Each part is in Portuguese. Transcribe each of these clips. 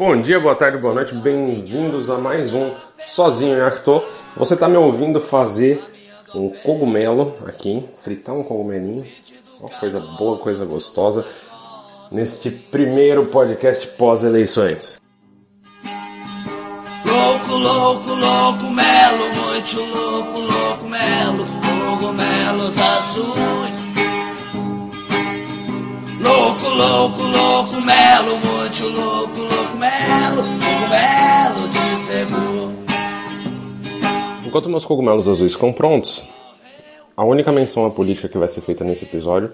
Bom dia, boa tarde, boa noite, bem-vindos a mais um Sozinho em Acto. Você está me ouvindo fazer um cogumelo aqui, fritar um cogumelinho, uma coisa boa, coisa gostosa, neste primeiro podcast pós-eleições. Louco, louco, louco, melo, muito louco, louco, melo, cogumelos azuis. Louco, louco, louco, melo, muito louco, louco, melo, cogumelo de cebu. Enquanto meus cogumelos azuis ficam prontos, a única menção à política que vai ser feita nesse episódio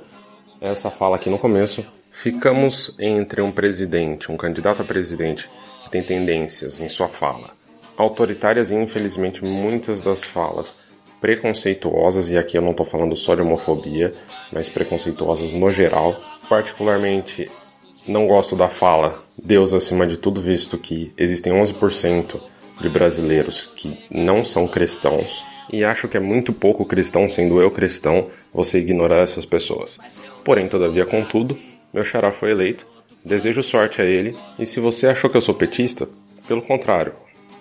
é essa fala aqui no começo. Ficamos entre um presidente, um candidato a presidente que tem tendências em sua fala autoritárias e infelizmente muitas das falas preconceituosas, e aqui eu não estou falando só de homofobia, mas preconceituosas no geral. Particularmente não gosto da fala Deus acima de tudo, visto que existem 11% de brasileiros que não são cristãos, e acho que é muito pouco cristão, sendo eu cristão, você ignorar essas pessoas. Porém, todavia, contudo, meu xará foi eleito, desejo sorte a ele, e se você achou que eu sou petista, pelo contrário,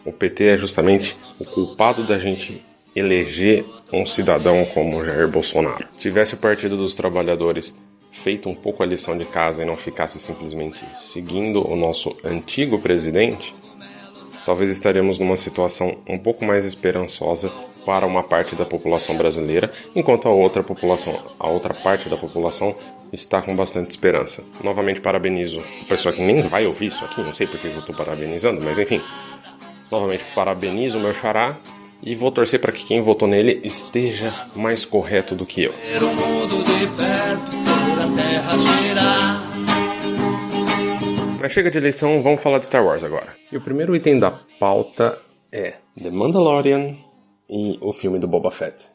o PT é justamente o culpado da gente eleger um cidadão como Jair Bolsonaro. Tivesse o Partido dos Trabalhadores feito um pouco a lição de casa e não ficasse simplesmente seguindo o nosso antigo presidente, talvez estaremos numa situação um pouco mais esperançosa para uma parte da população brasileira, enquanto a outra população, a outra parte da população está com bastante esperança. Novamente parabenizo o pessoal que nem vai ouvir isso aqui, não sei porque eu estou parabenizando, mas enfim, Novamente parabenizo o meu xará e vou torcer para que quem votou nele esteja mais correto do que eu. Mas chega de eleição, vamos falar de Star Wars agora. E o primeiro item da pauta é The Mandalorian e o filme do Boba Fett.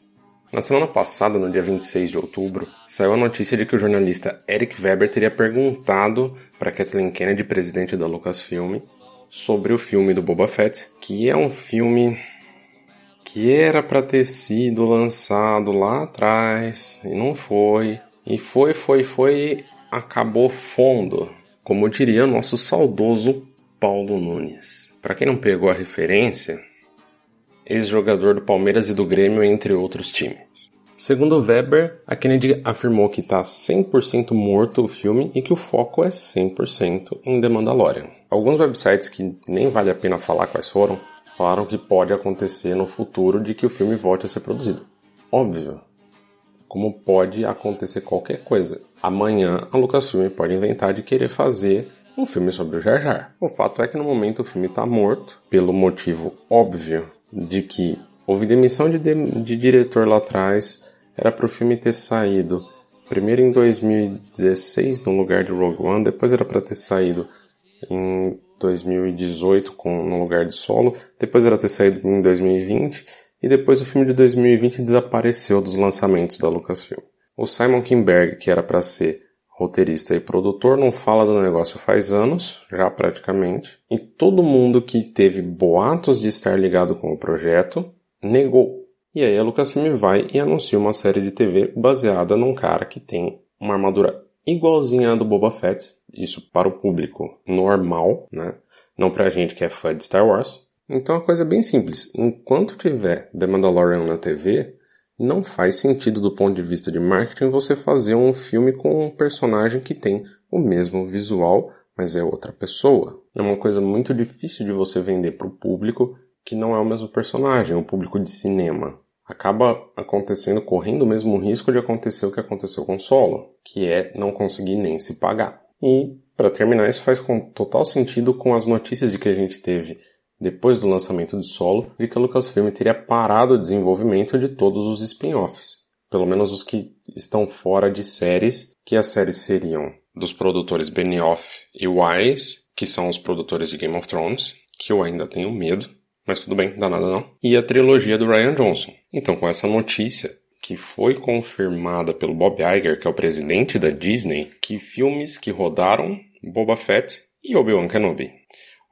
Na semana passada, no dia 26 de outubro, saiu a notícia de que o jornalista Eric Weber teria perguntado para Kathleen Kennedy, presidente da Lucasfilm, sobre o filme do Boba Fett, que é um filme que era para ter sido lançado lá atrás e não foi. E foi, foi, foi acabou fundo, como diria nosso saudoso Paulo Nunes. Para quem não pegou a referência, ex-jogador do Palmeiras e do Grêmio, entre outros times. Segundo Weber, a Kennedy afirmou que está 100% morto o filme e que o foco é 100% em The Mandalorian. Alguns websites que nem vale a pena falar quais foram, falaram que pode acontecer no futuro de que o filme volte a ser produzido. Óbvio. Como pode acontecer qualquer coisa. Amanhã a Lucasfilm pode inventar de querer fazer um filme sobre o Jar Jar. O fato é que no momento o filme está morto, pelo motivo óbvio de que houve demissão de, de, de diretor lá atrás, era para o filme ter saído primeiro em 2016 no lugar de Rogue One, depois era para ter saído em 2018 com, no lugar de solo, depois era ter saído em 2020 e depois o filme de 2020 desapareceu dos lançamentos da Lucasfilm. O Simon Kinberg, que era para ser roteirista e produtor, não fala do negócio faz anos, já praticamente, e todo mundo que teve boatos de estar ligado com o projeto negou e aí a Lucasfilm vai e anuncia uma série de TV baseada num cara que tem uma armadura igualzinha à do Boba Fett, isso para o público normal, né? Não pra gente que é fã de Star Wars. Então a coisa é bem simples. Enquanto tiver The Mandalorian na TV, não faz sentido do ponto de vista de marketing você fazer um filme com um personagem que tem o mesmo visual, mas é outra pessoa. É uma coisa muito difícil de você vender para o público que não é o mesmo personagem, o público de cinema. Acaba acontecendo, correndo o mesmo risco de acontecer o que aconteceu com Solo, que é não conseguir nem se pagar. E, para terminar, isso faz total sentido com as notícias de que a gente teve depois do lançamento de Solo, de que a Lucasfilm teria parado o desenvolvimento de todos os spin-offs. Pelo menos os que estão fora de séries, que as séries seriam dos produtores Benioff e Wise, que são os produtores de Game of Thrones, que eu ainda tenho medo, mas tudo bem, dá nada não. E a trilogia do Ryan Johnson. Então, com essa notícia, que foi confirmada pelo Bob Iger, que é o presidente da Disney, que filmes que rodaram Boba Fett e Obi-Wan Kenobi.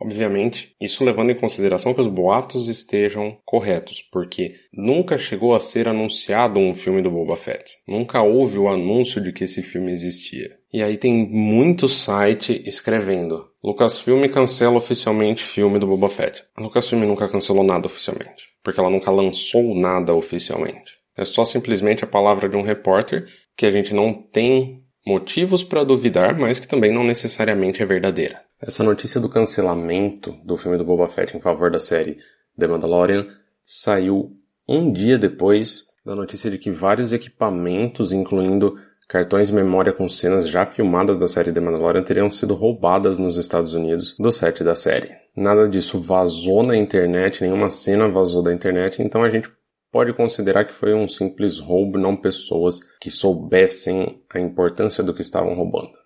Obviamente, isso levando em consideração que os boatos estejam corretos, porque nunca chegou a ser anunciado um filme do Boba Fett. Nunca houve o anúncio de que esse filme existia. E aí tem muito site escrevendo Lucasfilm cancela oficialmente filme do Boba Fett. A Lucasfilm nunca cancelou nada oficialmente, porque ela nunca lançou nada oficialmente. É só simplesmente a palavra de um repórter que a gente não tem motivos para duvidar, mas que também não necessariamente é verdadeira. Essa notícia do cancelamento do filme do Boba Fett em favor da série The Mandalorian saiu um dia depois da notícia de que vários equipamentos, incluindo cartões de memória com cenas já filmadas da série The Mandalorian, teriam sido roubadas nos Estados Unidos do set da série. Nada disso vazou na internet, nenhuma cena vazou da internet, então a gente pode considerar que foi um simples roubo, não pessoas que soubessem a importância do que estavam roubando.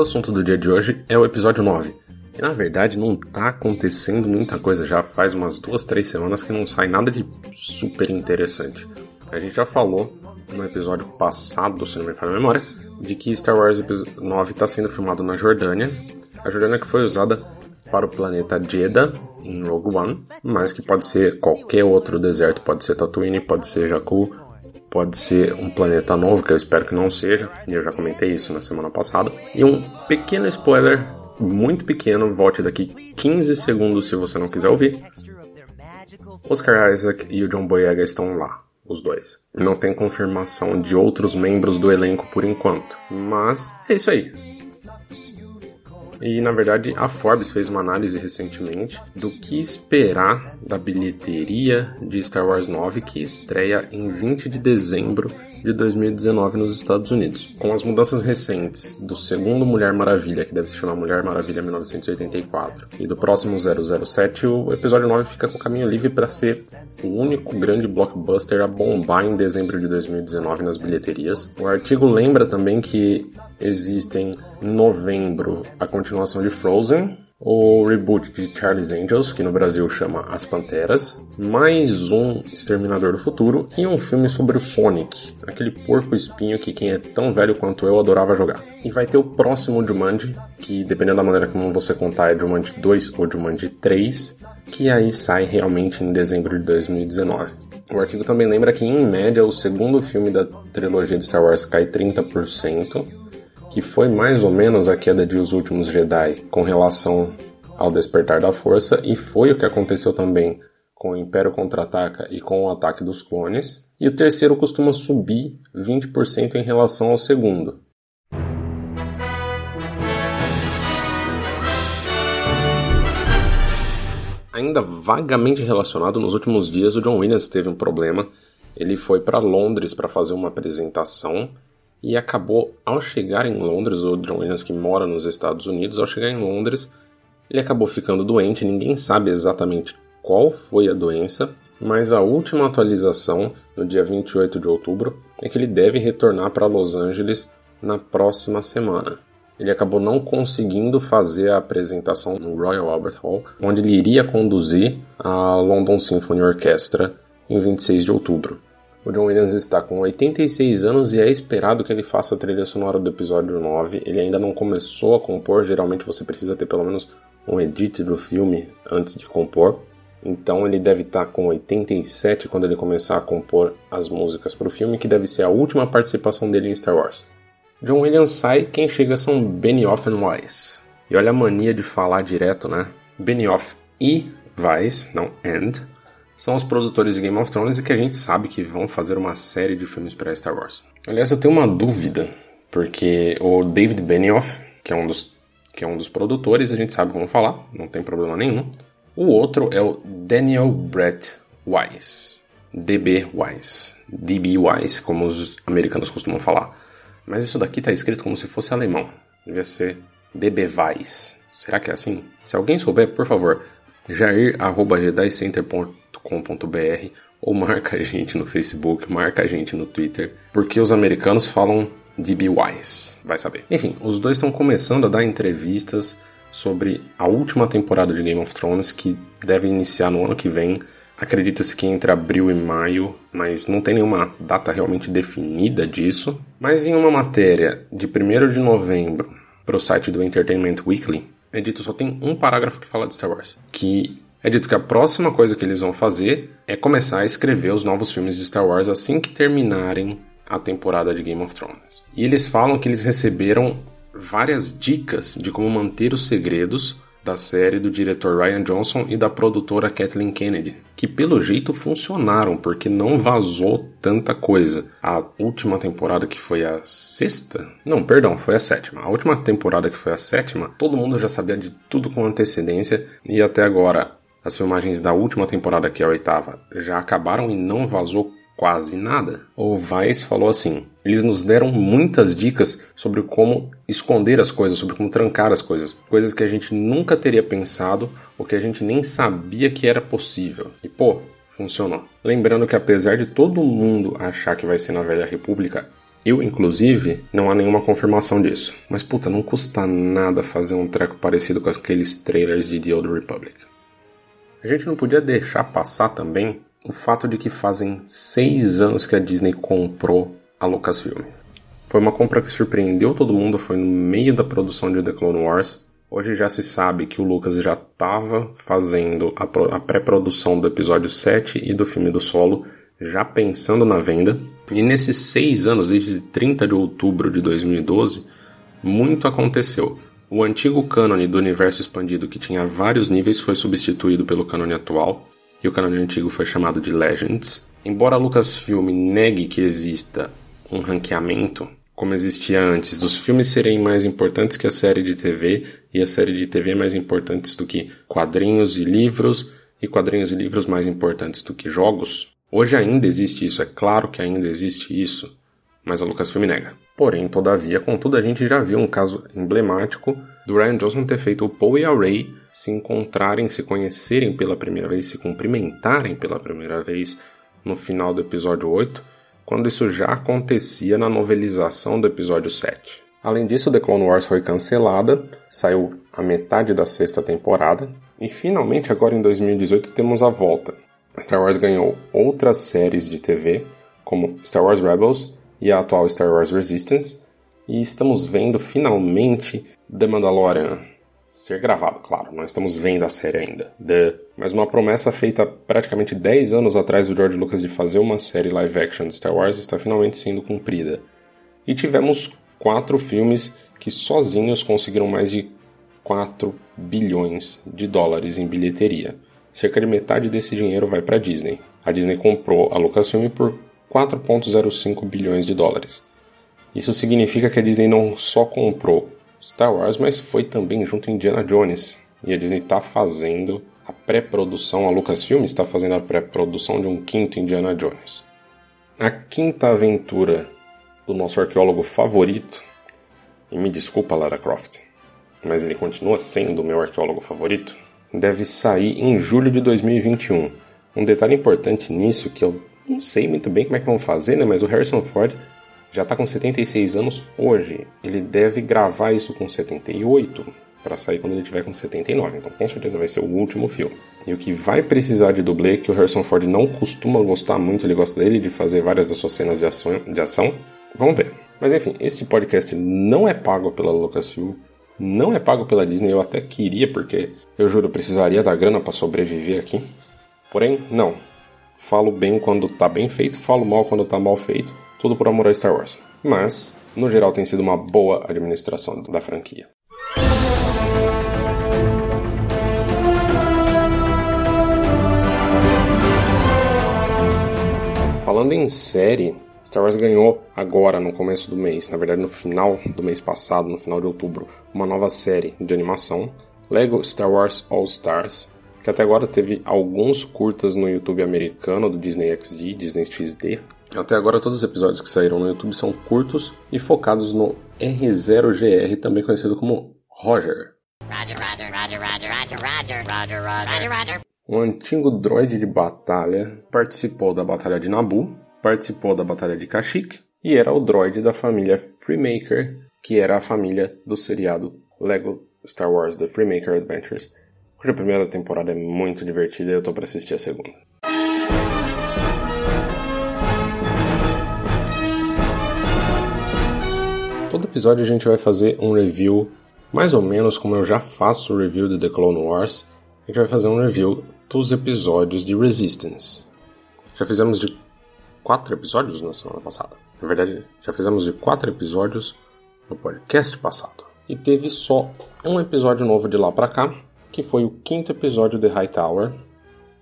Segundo assunto do dia de hoje é o episódio 9. E na verdade não tá acontecendo muita coisa, já faz umas duas, três semanas que não sai nada de super interessante. A gente já falou no episódio passado, se não me falha a memória, de que Star Wars 9 está sendo filmado na Jordânia. A Jordânia que foi usada para o planeta Jeddah em Rogue One, mas que pode ser qualquer outro deserto, pode ser Tatooine, pode ser Jakku, pode ser um planeta novo, que eu espero que não seja, e eu já comentei isso na semana passada. E um pequeno spoiler, muito pequeno, volte daqui 15 segundos se você não quiser ouvir. Oscar Isaac e o John Boyega estão lá, os dois. Não tem confirmação de outros membros do elenco por enquanto, mas é isso aí. E na verdade a Forbes fez uma análise recentemente do que esperar da bilheteria de Star Wars 9 que estreia em 20 de dezembro de 2019 nos Estados Unidos. Com as mudanças recentes do segundo Mulher Maravilha, que deve se chamar Mulher Maravilha 1984, e do próximo 007, o episódio 9 fica com o caminho livre para ser o único grande blockbuster a bombar em dezembro de 2019 nas bilheterias. O artigo lembra também que existem em novembro a continuação de Frozen, o reboot de Charlie's Angels, que no Brasil chama As Panteras, mais um Exterminador do Futuro e um filme sobre o Sonic, aquele porco espinho que quem é tão velho quanto eu adorava jogar. E vai ter o próximo Jumanji, que dependendo da maneira como você contar é Jumanji 2 ou Jumanji 3, que aí sai realmente em dezembro de 2019. O artigo também lembra que, em média, o segundo filme da trilogia de Star Wars cai 30%, que foi mais ou menos a queda de Os Últimos Jedi com relação ao Despertar da Força, e foi o que aconteceu também com o Império Contra-Ataca e com o Ataque dos Clones. E o terceiro costuma subir 20% em relação ao segundo. Ainda vagamente relacionado, nos últimos dias o John Williams teve um problema. Ele foi para Londres para fazer uma apresentação e acabou, ao chegar em Londres, o John Williams que mora nos Estados Unidos, ao chegar em Londres, ele acabou ficando doente, ninguém sabe exatamente qual foi a doença, mas a última atualização, no dia 28 de outubro, é que ele deve retornar para Los Angeles na próxima semana. Ele acabou não conseguindo fazer a apresentação no Royal Albert Hall, onde ele iria conduzir a London Symphony Orchestra em 26 de outubro. O John Williams está com 86 anos e é esperado que ele faça a trilha sonora do episódio 9. Ele ainda não começou a compor, geralmente você precisa ter pelo menos um edit do filme antes de compor. Então ele deve estar com 87 quando ele começar a compor as músicas para o filme, que deve ser a última participação dele em Star Wars. John Williams sai, quem chega são Benioff e Weiss. E olha a mania de falar direto, né? Benioff e Weiss, não and, são os produtores de Game of Thrones e que a gente sabe que vão fazer uma série de filmes para Star Wars. Aliás, eu tenho uma dúvida, porque o David Benioff, que é um dos, que é um dos produtores, a gente sabe como falar, não tem problema nenhum. O outro é o Daniel Brett Wise, DB Wise, DB Wise, como os americanos costumam falar. Mas isso daqui está escrito como se fosse alemão. Devia ser DB Wise. Será que é assim? Se alguém souber, por favor, jair.jedicenter.com com.br ou marca a gente no Facebook, marca a gente no Twitter, porque os americanos falam DBWise, vai saber. Enfim, os dois estão começando a dar entrevistas sobre a última temporada de Game of Thrones que deve iniciar no ano que vem. Acredita-se que entre abril e maio, mas não tem nenhuma data realmente definida disso. Mas em uma matéria de 1 de novembro para o site do Entertainment Weekly, é dito só tem um parágrafo que fala de Star Wars, que É dito que a próxima coisa que eles vão fazer é começar a escrever os novos filmes de Star Wars assim que terminarem a temporada de Game of Thrones. E eles falam que eles receberam várias dicas de como manter os segredos da série do diretor Ryan Johnson e da produtora Kathleen Kennedy, que pelo jeito funcionaram, porque não vazou tanta coisa. A última temporada que foi a sexta? Não, perdão, foi a sétima. A última temporada que foi a sétima, todo mundo já sabia de tudo com antecedência e até agora as filmagens da última temporada, que é a oitava, já acabaram e não vazou quase nada. O Vice falou assim: eles nos deram muitas dicas sobre como esconder as coisas, sobre como trancar as coisas, coisas que a gente nunca teria pensado ou que a gente nem sabia que era possível. E pô, funcionou. Lembrando que apesar de todo mundo achar que vai ser na Velha República, eu, inclusive, não há nenhuma confirmação disso. Mas puta, não custa nada fazer um treco parecido com aqueles trailers de The Old Republic. A gente não podia deixar passar também o fato de que fazem seis anos que a Disney comprou a Lucasfilm. Foi uma compra que surpreendeu todo mundo, foi no meio da produção de The Clone Wars. Hoje já se sabe que o Lucas já estava fazendo a, a pré-produção do episódio 7 e do filme do solo, já pensando na venda. E nesses seis anos, desde 30 de outubro de 2012, muito aconteceu. O antigo cânone do universo expandido, que tinha vários níveis, foi substituído pelo cânone atual, e o cânone antigo foi chamado de Legends. Embora a Lucasfilm negue que exista um ranqueamento, como existia antes, dos filmes serem mais importantes que a série de TV e a série de TV mais importantes do que quadrinhos e livros e quadrinhos e livros mais importantes do que jogos, hoje ainda existe isso, é claro que ainda existe isso, mas a Lucasfilm nega. Porém, todavia, contudo, a gente já viu um caso emblemático do Ryan Johnson ter feito o Paul e a Ray se encontrarem, se conhecerem pela primeira vez, se cumprimentarem pela primeira vez no final do episódio 8, quando isso já acontecia na novelização do episódio 7. Além disso, The Clone Wars foi cancelada, saiu a metade da sexta temporada, e finalmente agora em 2018 temos a volta. Star Wars ganhou outras séries de TV, como Star Wars Rebels e a atual Star Wars Resistance, e estamos vendo finalmente The Mandalorian ser gravado, claro, não estamos vendo a série ainda. The... Mas uma promessa feita praticamente 10 anos atrás do George Lucas de fazer uma série live action de Star Wars está finalmente sendo cumprida. E tivemos quatro filmes que sozinhos conseguiram mais de 4 bilhões de dólares em bilheteria. Cerca de metade desse dinheiro vai para a Disney. A Disney comprou a Lucasfilm por 4,05 bilhões de dólares. Isso significa que a Disney não só comprou Star Wars, mas foi também junto Indiana Jones. E a Disney está fazendo a pré-produção, a Lucasfilm está fazendo a pré-produção de um quinto Indiana Jones. A quinta aventura do nosso arqueólogo favorito, e me desculpa Lara Croft, mas ele continua sendo o meu arqueólogo favorito, deve sair em julho de 2021. Um detalhe importante nisso que eu não sei muito bem como é que vão fazer, né? Mas o Harrison Ford já está com 76 anos hoje. Ele deve gravar isso com 78 para sair quando ele tiver com 79. Então, com certeza vai ser o último filme. E o que vai precisar de dublê, que o Harrison Ford não costuma gostar muito, ele gosta dele de fazer várias das suas cenas de ação, de ação. Vamos ver. Mas enfim, esse podcast não é pago pela Lucasfilm, não é pago pela Disney. Eu até queria, porque eu juro, precisaria da grana para sobreviver aqui. Porém, não. Falo bem quando tá bem feito, falo mal quando tá mal feito, tudo por amor a Star Wars. Mas, no geral, tem sido uma boa administração da franquia. Falando em série, Star Wars ganhou agora, no começo do mês, na verdade no final do mês passado, no final de outubro, uma nova série de animação, Lego Star Wars All Stars, que até agora teve alguns curtas no YouTube americano do Disney XD, Disney XD. Até agora todos os episódios que saíram no YouTube são curtos e focados no R0GR, também conhecido como Roger. Um antigo droid de batalha participou da Batalha de Naboo, participou da Batalha de Kashyyyk e era o droid da família Freemaker, que era a família do seriado Lego Star Wars The Freemaker Adventures, cuja primeira temporada é muito divertida e eu tô para assistir a segunda. Todo episódio a gente vai fazer um review mais ou menos como eu já faço o review de The Clone Wars. A gente vai fazer um review dos episódios de Resistance. Já fizemos de quatro episódios na semana passada. Na verdade, já fizemos de quatro episódios no podcast passado. E teve só um episódio novo de lá para cá, que foi o quinto episódio de Hightower.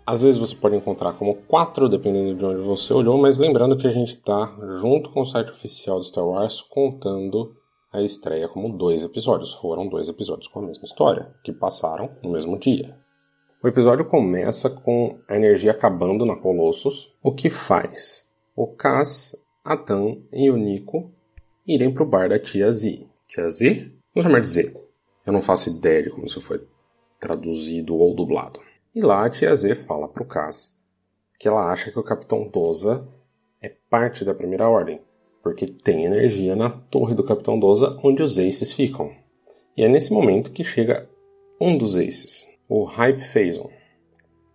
Às vezes você pode encontrar como quatro, dependendo de onde você olhou, mas lembrando que a gente está junto com o site oficial do Star Wars contando a estreia como dois episódios. Foram dois episódios com a mesma história, que passaram no mesmo dia. O episódio começa com a energia acabando na Colossus, o que faz o Cass, a Tan e o Nico irem pro bar da tia Z. Tia Z? Vamos chamar de Z. Eu não faço ideia de como isso foi traduzido ou dublado. E lá a tia Z fala pro Cass que ela acha que o Capitão Doza é parte da Primeira Ordem, porque tem energia na torre do Capitão Doza onde os Aces ficam. E é nesse momento que chega um dos Aces, o Hype Phazon,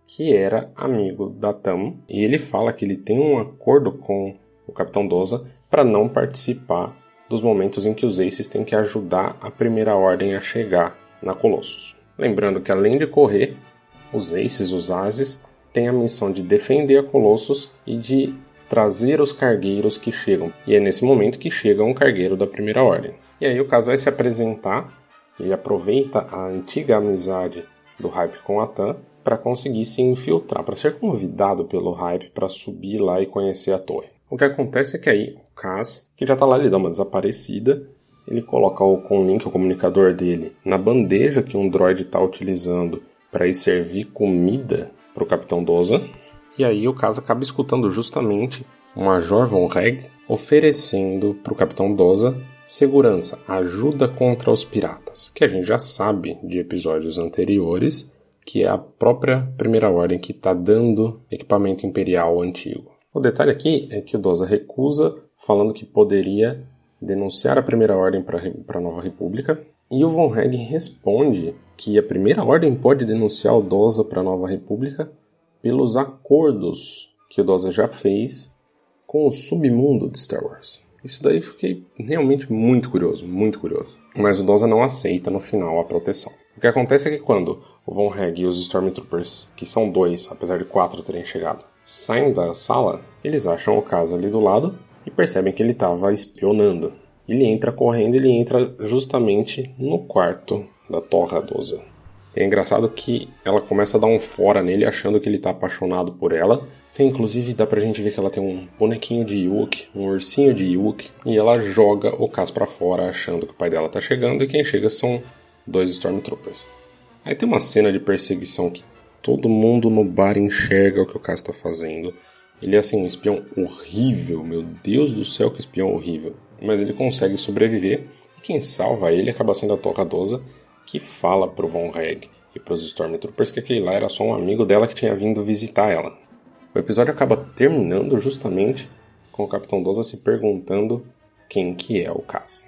que era amigo da Tam, e ele fala que ele tem um acordo com o Capitão Doza para não participar dos momentos em que os Aces têm que ajudar a Primeira Ordem a chegar na Colossus. Lembrando que além de correr, os Aces, os Ases, têm a missão de defender a Colossus e de trazer os cargueiros que chegam. E é nesse momento que chega um cargueiro da Primeira Ordem. E aí o caso vai se apresentar, ele aproveita a antiga amizade do Hype com a Tan para conseguir se infiltrar, para ser convidado pelo Hype para subir lá e conhecer a torre. O que acontece é que aí o Cass, que já tá lá, ele dá uma desaparecida, ele coloca o Conlink, o comunicador dele, na bandeja que um droid está utilizando para ir servir comida para o Capitão Doza. E aí o Cass acaba escutando justamente o Major Von Reg oferecendo para o Capitão Doza segurança, ajuda contra os piratas, que a gente já sabe de episódios anteriores, que é a própria Primeira Ordem que está dando equipamento imperial antigo. O detalhe aqui é que o Doza recusa, falando que poderia denunciar a Primeira Ordem para a Nova República, e o Von Reg responde que a Primeira Ordem pode denunciar o Doza para a Nova República pelos acordos que o Doza já fez com o submundo de Star Wars. Isso daí fiquei realmente muito curioso, muito curioso. Mas o Doza não aceita no final a proteção. O que acontece é que quando o Von Reg e os Stormtroopers, que são dois, apesar de quatro terem chegado, saem da sala, eles acham o caso ali do lado e percebem que ele estava espionando. Ele entra correndo, ele entra justamente no quarto da Torra Doza. É engraçado que ela começa a dar um fora nele, achando que ele está apaixonado por ela. Tem, inclusive, dá pra gente ver que ela tem um bonequinho de Yuk, um ursinho de Yuk, e ela joga o Cas para fora, achando que o pai dela tá chegando, e quem chega são dois Stormtroopers. Aí tem uma cena de perseguição que Todo mundo no bar enxerga o que o Cass está fazendo. Ele é assim, um espião horrível, meu Deus do céu, que espião horrível. Mas ele consegue sobreviver e quem salva ele acaba sendo a Torradosa, que fala pro Von Reg e pros Stormtroopers que aquele lá era só um amigo dela que tinha vindo visitar ela. O episódio acaba terminando justamente com o Capitão Doza se perguntando quem que é o Cass.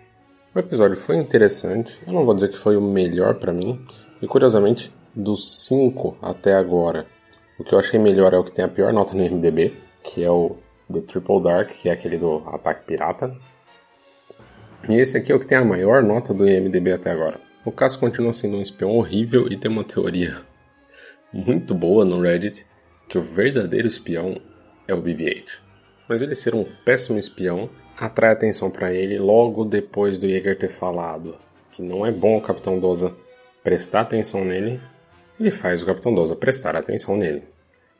O episódio foi interessante, eu não vou dizer que foi o melhor para mim, e curiosamente dos cinco até agora, o que eu achei melhor é o que tem a pior nota no MDB, que é o do Triple Dark, que é aquele do Ataque Pirata. E esse aqui é o que tem a maior nota do IMDB até agora. O caso continua sendo um espião horrível e tem uma teoria muito boa no Reddit que o verdadeiro espião é o BB-8. Mas ele ser um péssimo espião atrai atenção para ele logo depois do Yeager ter falado que não é bom o Capitão Doza prestar atenção nele ele faz o Capitão Doza prestar atenção nele.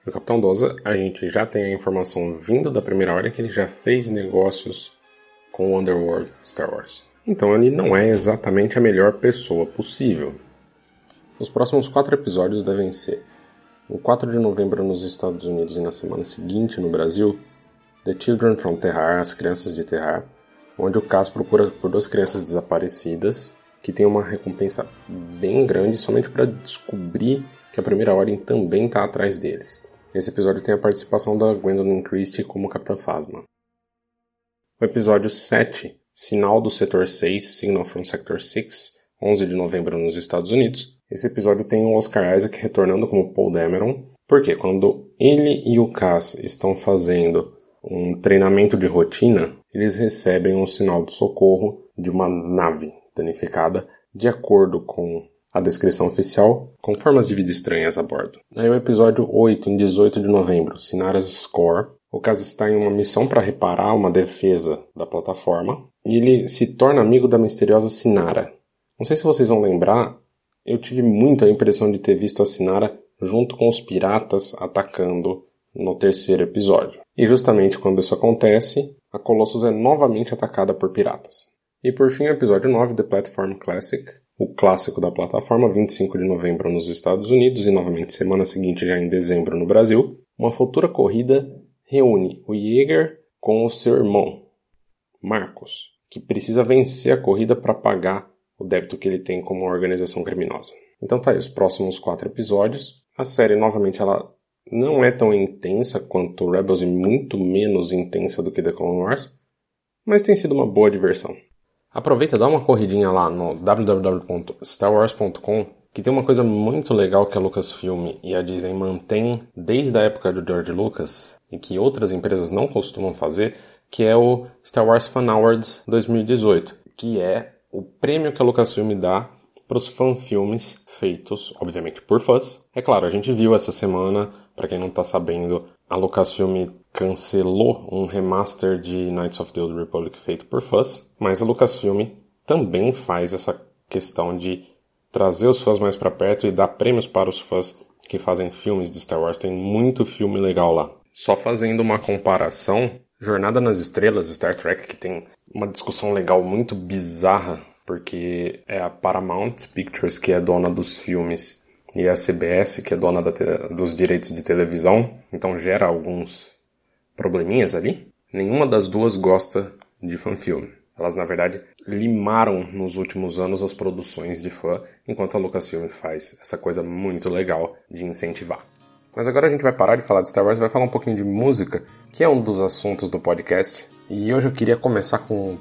O Capitão Doza, a gente já tem a informação vindo da primeira ordem que ele já fez negócios com o Underworld de Star Wars. Então ele não é exatamente a melhor pessoa possível. Os próximos quatro episódios devem ser o 4 de novembro nos Estados Unidos e na semana seguinte no Brasil, The Children from Terrar, As Crianças de Terrar, onde o Cass procura por duas crianças desaparecidas que tem uma recompensa bem grande somente para descobrir que a Primeira Ordem também está atrás deles. Esse episódio tem a participação da Gwendolyn Christie como Capitã Phasma. O episódio 7, Sinal do Setor 6, Signal from Sector 6, 11 de novembro nos Estados Unidos. Esse episódio tem o Oscar Isaac retornando como Paul Dameron, porque quando ele e o Cass estão fazendo um treinamento de rotina, eles recebem um sinal de socorro de uma nave danificada, de acordo com a descrição oficial, com formas de vida estranhas a bordo. Aí o episódio 8, em 18 de novembro, Sinara's Score. O caso está em uma missão para reparar uma defesa da plataforma, e ele se torna amigo da misteriosa Sinara. Não sei se vocês vão lembrar, eu tive muito a impressão de ter visto a Sinara junto com os piratas atacando no terceiro episódio. E justamente quando isso acontece, a Colossus é novamente atacada por piratas. E por fim, o episódio 9, The Platform Classic, o clássico da plataforma, 25 de novembro nos Estados Unidos e novamente semana seguinte já em dezembro no Brasil. Uma futura corrida reúne o Jäger com o seu irmão, Marcos, que precisa vencer a corrida para pagar o débito que ele tem como organização criminosa. Então tá aí os próximos quatro episódios. A série, novamente, ela não é tão intensa quanto Rebels e muito menos intensa do que The Clone Wars, mas tem sido uma boa diversão. Aproveita, dá uma corridinha lá no www.starwars.com que tem uma coisa muito legal que a Lucasfilm e a Disney mantêm desde a época do George Lucas e que outras empresas não costumam fazer, que é o Star Wars Fan Awards 2018, que é o prêmio que a Lucasfilm dá para os fanfilmes feitos, obviamente, por fãs. É claro, a gente viu essa semana, para quem não está sabendo, a Lucasfilm cancelou um remaster de Knights of the Old Republic feito por fãs, mas a Lucasfilm também faz essa questão de trazer os fãs mais para perto e dar prêmios para os fãs que fazem filmes de Star Wars. Tem muito filme legal lá. Só fazendo uma comparação, Jornada nas Estrelas, Star Trek, que tem uma discussão legal muito bizarra porque é a Paramount Pictures que é dona dos filmes e a CBS que é dona dos direitos de televisão, então gera alguns probleminhas ali. Nenhuma das duas gosta de fanfilme. Elas, na verdade, limaram nos últimos anos as produções de fã, enquanto a Lucasfilm faz essa coisa muito legal de incentivar. Mas agora a gente vai parar de falar de Star Wars e vai falar um pouquinho de música, que é um dos assuntos do podcast. E hoje eu queria começar com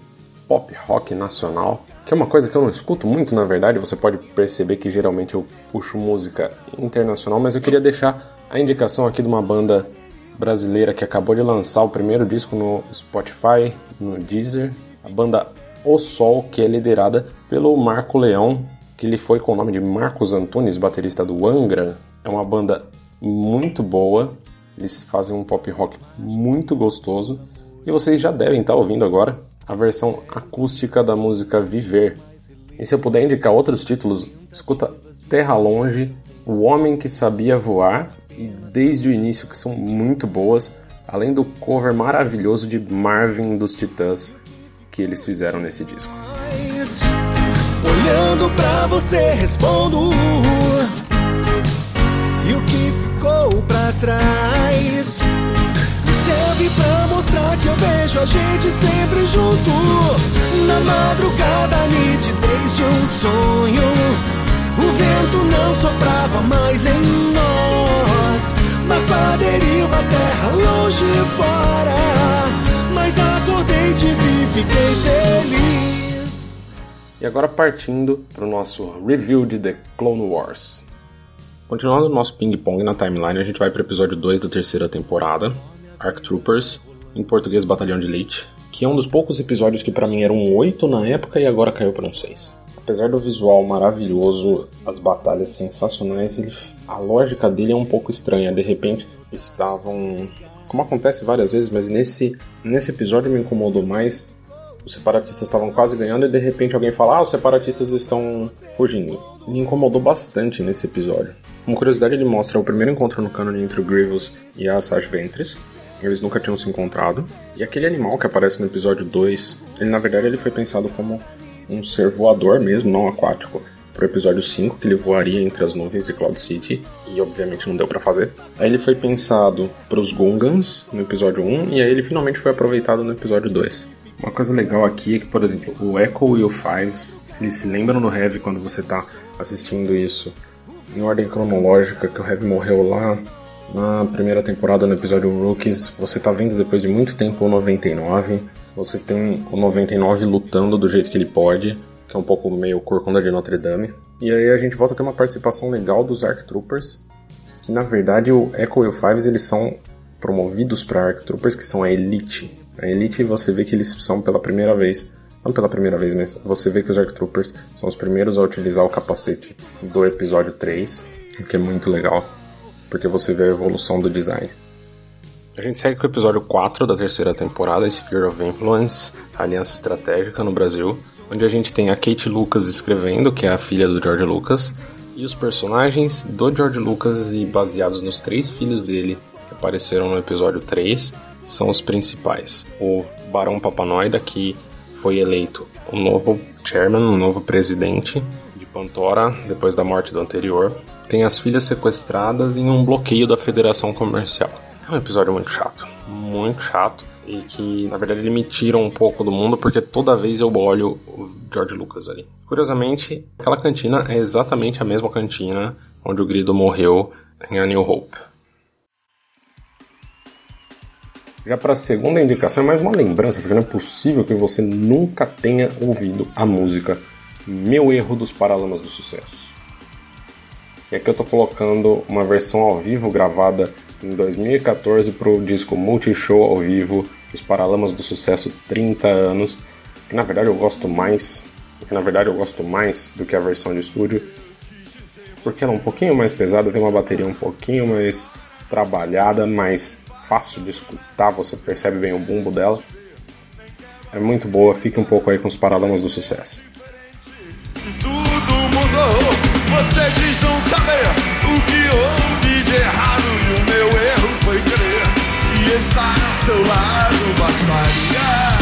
pop rock nacional, que é uma coisa que eu não escuto muito, na verdade, você pode perceber que geralmente eu puxo música internacional, mas eu queria deixar a indicação aqui de uma banda brasileira que acabou de lançar o primeiro disco no Spotify, no Deezer, a banda O Sol, que é liderada pelo Marco Leão, que ele foi com o nome de Marcos Antunes, baterista do Angra. É uma banda muito boa, eles fazem um pop rock muito gostoso e vocês já devem estar ouvindo agora a versão acústica da música Viver. E se eu puder indicar outros títulos, escuta Terra Longe, O Homem que Sabia Voar e Desde o Início, que são muito boas, além do cover maravilhoso de Marvin dos Titãs que eles fizeram nesse disco. Olhando pra você respondo E o que ficou pra trás serve pra mostrar que eu vejo a gente sempre junto. Na madrugada, nitidez de um sonho. O vento não soprava mais em nós. Mapaderio, a terra longe fora. Mas acordei, te vi, fiquei feliz. E agora partindo para o nosso review de The Clone Wars. Continuando o nosso ping-pong na timeline, a gente vai para o episódio 2 da terceira temporada, Arc Troopers, em português Batalhão de Elite, que é um dos poucos episódios que para mim era um 8 na época e agora caiu para um 6. Apesar do visual maravilhoso, as batalhas sensacionais, ele, a lógica dele é um pouco estranha. De repente, estavam. Como acontece várias vezes, mas nesse, nesse episódio me incomodou mais. Os separatistas estavam quase ganhando e de repente alguém fala: Ah, os separatistas estão fugindo. Me incomodou bastante nesse episódio. Uma curiosidade, ele mostra o primeiro encontro no canon entre o Grievous e a Asajj Ventress, eles nunca tinham se encontrado. E aquele animal que aparece no episódio 2, ele na verdade ele foi pensado como um ser voador mesmo, não aquático. Pro episódio 5, que ele voaria entre as nuvens de Cloud City, e obviamente não deu para fazer. Aí ele foi pensado pros Gungans no episódio 1, e aí ele finalmente foi aproveitado no episódio 2. Uma coisa legal aqui é que, por exemplo, o Echo e o Fives, eles se lembram do Heavy quando você tá assistindo isso em ordem cronológica, que o Heavy morreu lá na primeira temporada, no episódio Rookies, você tá vendo depois de muito tempo o 99. Você tem o 99 lutando do jeito que ele pode, que é um pouco meio Corcunda de Notre Dame. E aí a gente volta a ter uma participação legal dos Arc Troopers, que na verdade o Echo e o Fives eles são promovidos para Arc Troopers, que são a Elite. A Elite você vê que eles são pela primeira vez não pela primeira vez, mas você vê que os Dark Troopers são os primeiros a utilizar o capacete do episódio 3, o que é muito legal, porque você vê a evolução do design. A gente segue com o episódio 4 da terceira temporada, Sphere of Influence, Aliança Estratégica no Brasil, onde a gente tem a Kate Lucas escrevendo, que é a filha do George Lucas, e os personagens do George Lucas e baseados nos três filhos dele que apareceram no episódio 3 são os principais. O Barão Papanoida, que foi eleito o novo chairman, o novo presidente de Pantora depois da morte do anterior, tem as filhas sequestradas em um bloqueio da Federação Comercial. É um episódio muito chato, muito chato. E que, na verdade, ele me tira um pouco do mundo porque toda vez eu olho o George Lucas ali. Curiosamente, aquela cantina é exatamente a mesma cantina onde o Grido morreu em A New Hope. Já para a segunda indicação é mais uma lembrança, porque não é possível que você nunca tenha ouvido a música Meu Erro dos Paralamas do Sucesso. E aqui eu estou colocando uma versão ao vivo gravada em 2014 para o disco Multishow ao vivo, Os Paralamas do Sucesso 30 anos, que na verdade eu gosto mais, que na verdade eu gosto mais do que a versão de estúdio, porque ela é um pouquinho mais pesada, tem uma bateria um pouquinho mais trabalhada, mais fácil de escutar, você percebe bem o bumbo dela. É muito boa, fique um pouco aí com os Paralamas do Sucesso. Tudo mudou, você diz não saber estar ao seu lado bastaria.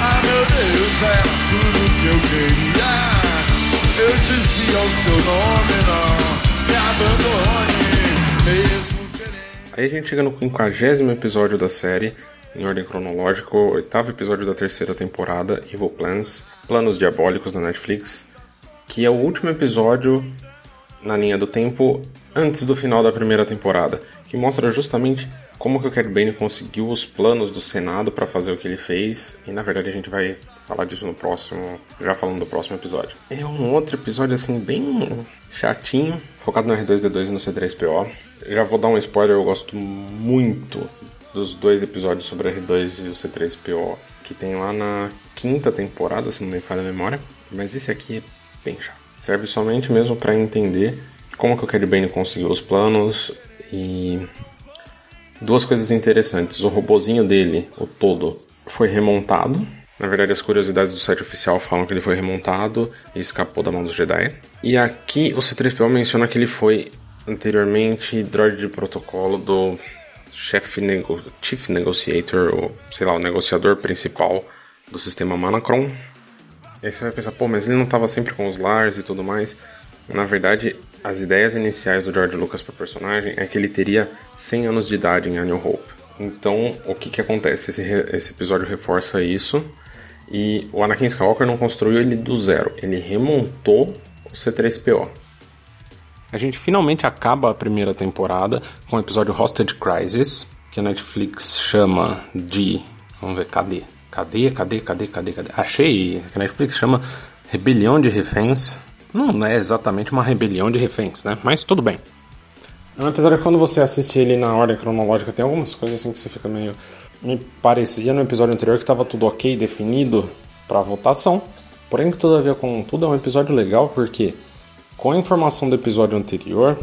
Ah, meu Deus, era tudo que eu queria. Eu dizia o seu nome, não me abandone, mesmo querendo. Aí a gente chega no 50 episódio da série, em ordem cronológica, o oitavo episódio da terceira temporada, Evil Plans, Planos Diabólicos da Netflix, que é o último episódio na linha do tempo antes do final da primeira temporada, que mostra justamente como que o Cad conseguiu os planos do Senado para fazer o que ele fez, e na verdade a gente vai falar disso no próximo, já falando do próximo episódio. É um outro episódio assim bem chatinho, focado no R2D2 e no C3PO. Já vou dar um spoiler, eu gosto muito dos dois episódios sobre R2 e o C3PO que tem lá na quinta temporada, se não me falha a memória, mas esse aqui é bem chato. Serve somente mesmo para entender como que o Cad conseguiu os planos e duas coisas interessantes. O robozinho dele, o todo, foi remontado. Na verdade, as curiosidades do site oficial falam que ele foi remontado e escapou da mão dos Jedi. E aqui o C3PO menciona que ele foi anteriormente droid de protocolo do nego Chief Negotiator, ou sei lá, o negociador principal do sistema Manacron. E aí você vai pensar, pô, mas ele não estava sempre com os Lars e tudo mais. Na verdade, as ideias iniciais do George Lucas para o personagem é que ele teria 100 anos de idade em A New Hope. Então, o que que acontece? Esse, esse episódio reforça isso. E o Anakin Skywalker não construiu ele do zero. Ele remontou o C-3PO. A gente finalmente acaba a primeira temporada com o episódio Hostage Crisis, que a Netflix chama de. Vamos ver, cadê? Cadê, cadê, cadê, cadê, cadê? Achei que a Netflix chama Rebelião de Reféns. Não é exatamente uma rebelião de reféns, né? Mas tudo bem. Episódio que quando você assiste ele na ordem cronológica, tem algumas coisas assim que você fica meio. Me parecia no episódio anterior que estava tudo ok, definido para votação. Porém, todavia, contudo, é um episódio legal porque, com a informação do episódio anterior,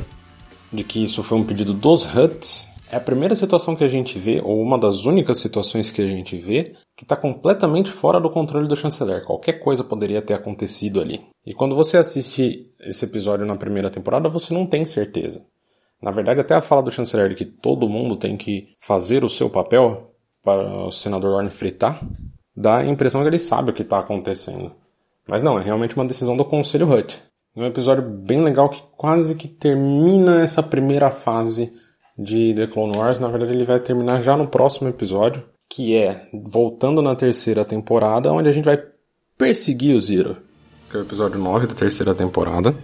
de que isso foi um pedido dos Huts, é a primeira situação que a gente vê, ou uma das únicas situações que a gente vê, que está completamente fora do controle do chanceler. Qualquer coisa poderia ter acontecido ali. E quando você assiste esse episódio na primeira temporada, você não tem certeza. Na verdade, até a fala do chanceler de que todo mundo tem que fazer o seu papel para o senador Orne fritar, dá a impressão que ele sabe o que está acontecendo. Mas não, é realmente uma decisão do Conselho Hut. É um episódio bem legal que quase que termina essa primeira fase de The Clone Wars. Na verdade, ele vai terminar já no próximo episódio, que é voltando na terceira temporada, onde a gente vai perseguir o Zero. Que é o episódio 9 da terceira temporada.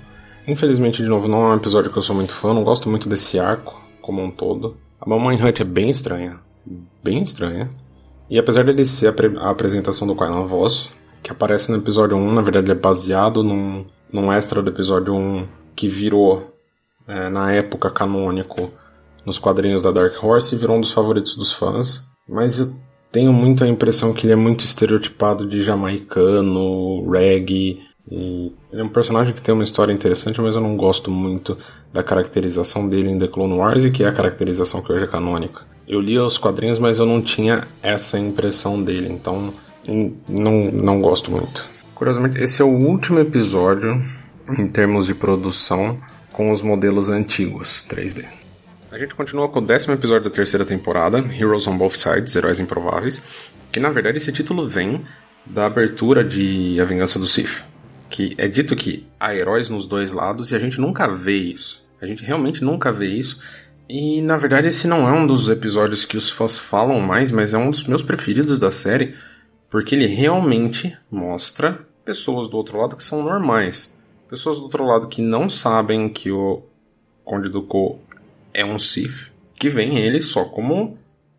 Infelizmente, de novo, não é um episódio que eu sou muito fã, não gosto muito desse arco como um todo. A Mamãe Hunt é bem estranha. Bem estranha. E apesar dele ser a, a apresentação do Kylan Voss, que aparece no episódio 1, na verdade ele é baseado num, num extra do episódio 1 que virou, é, na época, canônico nos quadrinhos da Dark Horse e virou um dos favoritos dos fãs. Mas eu tenho muito a impressão que ele é muito estereotipado de jamaicano, reggae. Ele é um personagem que tem uma história interessante, mas eu não gosto muito da caracterização dele em The Clone Wars, que é a caracterização que hoje é canônica. Eu li os quadrinhos, mas eu não tinha essa impressão dele, então não, não gosto muito. Curiosamente, esse é o último episódio em termos de produção com os modelos antigos 3D. A gente continua com o décimo episódio da terceira temporada, Heroes on Both Sides, Heróis Improváveis, que na verdade esse título vem da abertura de A Vingança do Sith, que é dito que há heróis nos dois lados e a gente nunca vê isso. A gente realmente nunca vê isso. E na verdade esse não é um dos episódios que os fãs falam mais, mas é um dos meus preferidos da série, porque ele realmente mostra pessoas do outro lado que são normais. Pessoas do outro lado que não sabem que o Conde Dooku é um Sith, que vem ele só como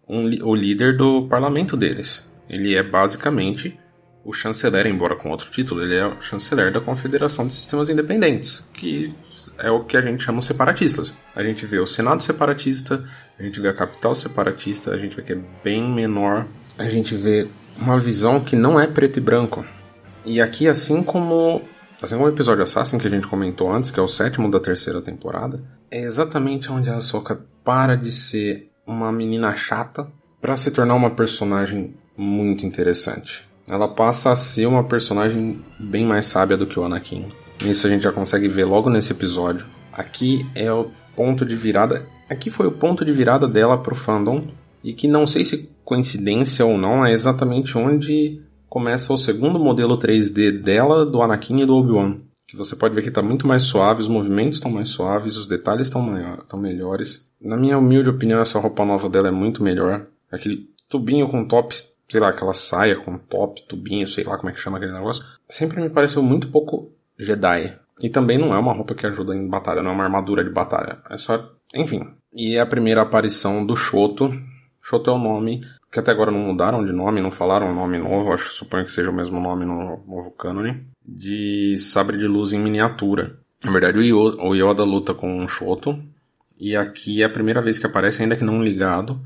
um, o líder do parlamento deles. Ele é basicamente o chanceler, embora com outro título, ele é o chanceler da Confederação de Sistemas Independentes, que é o que a gente chama separatistas. A gente vê o Senado separatista, a gente vê a capital separatista, a gente vê que é bem menor, a gente vê uma visão que não é preto e branco. E aqui, assim como assim como o episódio Assassin que a gente comentou antes, que é o sétimo da terceira temporada, é exatamente onde a Ahsoka para de ser uma menina chata para se tornar uma personagem muito interessante. Ela passa a ser uma personagem bem mais sábia do que o Anakin. Isso a gente já consegue ver logo nesse episódio. Aqui é o ponto de virada. Aqui foi o ponto de virada dela pro fandom. E que não sei se coincidência ou não, é exatamente onde começa o segundo modelo 3D dela, do Anakin e do Obi-Wan. Que você pode ver que está muito mais suave, os movimentos estão mais suaves, os detalhes estão melhores. Na minha humilde opinião, essa roupa nova dela é muito melhor. Aquele tubinho com top, sei lá, aquela saia com top, tubinho, sei lá como é que chama aquele negócio, sempre me pareceu muito pouco Jedi. E também não é uma roupa que ajuda em batalha, não é uma armadura de batalha. É só. Enfim. E é a primeira aparição do Shoto. Shoto é o nome que até agora não mudaram de nome, não falaram um nome novo, acho suponho que seja o mesmo nome no novo cânone, de sabre de luz em miniatura. Na verdade, o Yoda, luta com um Shoto, e aqui é a primeira vez que aparece, ainda que não ligado,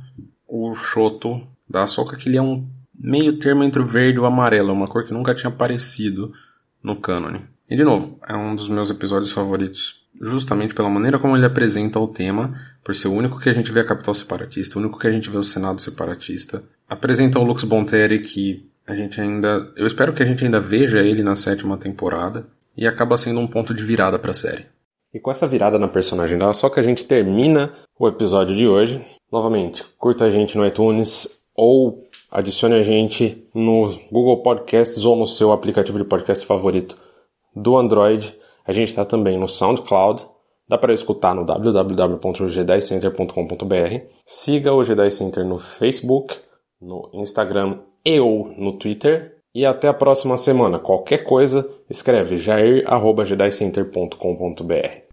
o Shoto da Ahsoka, que ele é um meio termo entre o verde e o amarelo, uma cor que nunca tinha aparecido no cânone. E de novo, é um dos meus episódios favoritos, justamente pela maneira como ele apresenta o tema, por ser o único que a gente vê a capital separatista, o único que a gente vê o Senado separatista. Apresenta o Lux Bonteri que a gente ainda, eu espero que a gente ainda veja ele na sétima temporada e acaba sendo um ponto de virada para a série. E com essa virada na personagem dela, só que a gente termina o episódio de hoje. Novamente, curta a gente no iTunes ou adicione a gente no Google Podcasts ou no seu aplicativo de podcast favorito do Android. A gente está também no SoundCloud Dá para escutar no www.gedicenter.com.br. Siga o Jedi Center no Facebook, no Instagram e ou no Twitter. E até a próxima semana. Qualquer coisa, escreve jair.gedicenter.com.br.